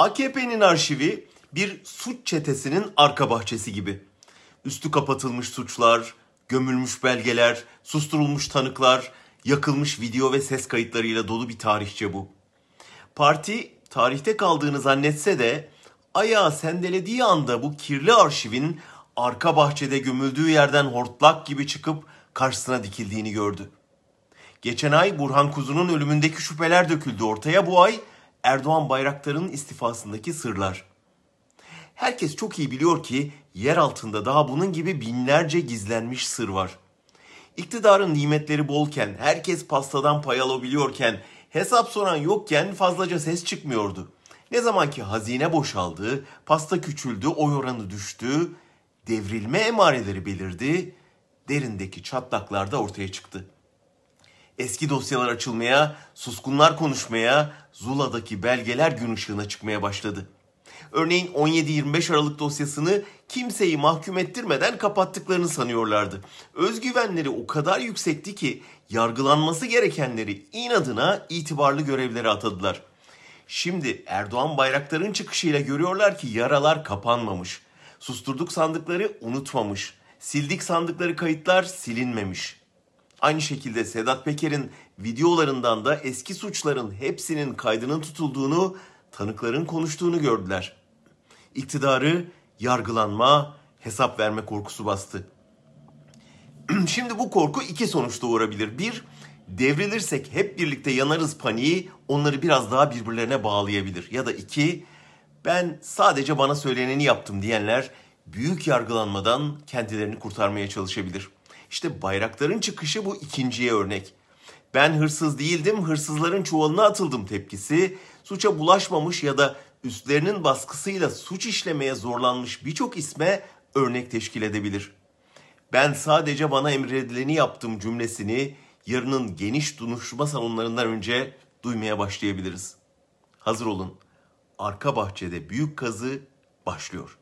AKP'nin arşivi bir suç çetesinin arka bahçesi gibi. Üstü kapatılmış suçlar, gömülmüş belgeler, susturulmuş tanıklar, yakılmış video ve ses kayıtlarıyla dolu bir tarihçe bu. Parti tarihte kaldığını zannetse de ayağı sendelediği anda bu kirli arşivin arka bahçede gömüldüğü yerden hortlak gibi çıkıp karşısına dikildiğini gördü. Geçen ay Burhan Kuzu'nun ölümündeki şüpheler döküldü ortaya. Bu ay Erdoğan Bayraktar'ın istifasındaki sırlar. Herkes çok iyi biliyor ki yer altında daha bunun gibi binlerce gizlenmiş sır var. İktidarın nimetleri bolken, herkes pastadan pay alabiliyorken, hesap soran yokken fazlaca ses çıkmıyordu. Ne zaman ki hazine boşaldı, pasta küçüldü, oy oranı düştü, devrilme emareleri belirdi, derindeki çatlaklar da ortaya çıktı. Eski dosyalar açılmaya, suskunlar konuşmaya, Zula'daki belgeler gün ışığına çıkmaya başladı. Örneğin 17-25 Aralık dosyasını kimseyi mahkum ettirmeden kapattıklarını sanıyorlardı. Özgüvenleri o kadar yüksekti ki yargılanması gerekenleri inadına itibarlı görevlere atadılar. Şimdi Erdoğan Bayraktar'ın çıkışıyla görüyorlar ki yaralar kapanmamış. Susturduk sandıkları unutmamış. Sildik sandıkları kayıtlar silinmemiş. Aynı şekilde Sedat Peker'in videolarından da eski suçların hepsinin kaydının tutulduğunu, tanıkların konuştuğunu gördüler. İktidarı yargılanma, hesap verme korkusu bastı. Şimdi bu korku iki sonuç doğurabilir. Bir, devrilirsek hep birlikte yanarız paniği onları biraz daha birbirlerine bağlayabilir. Ya da iki, ben sadece bana söyleneni yaptım diyenler büyük yargılanmadan kendilerini kurtarmaya çalışabilir. İşte bayrakların çıkışı bu ikinciye örnek. Ben hırsız değildim, hırsızların çuvalına atıldım tepkisi, suça bulaşmamış ya da üstlerinin baskısıyla suç işlemeye zorlanmış birçok isme örnek teşkil edebilir. Ben sadece bana emredileni yaptım cümlesini yarının geniş duruşma salonlarından önce duymaya başlayabiliriz. Hazır olun. Arka bahçede büyük kazı başlıyor.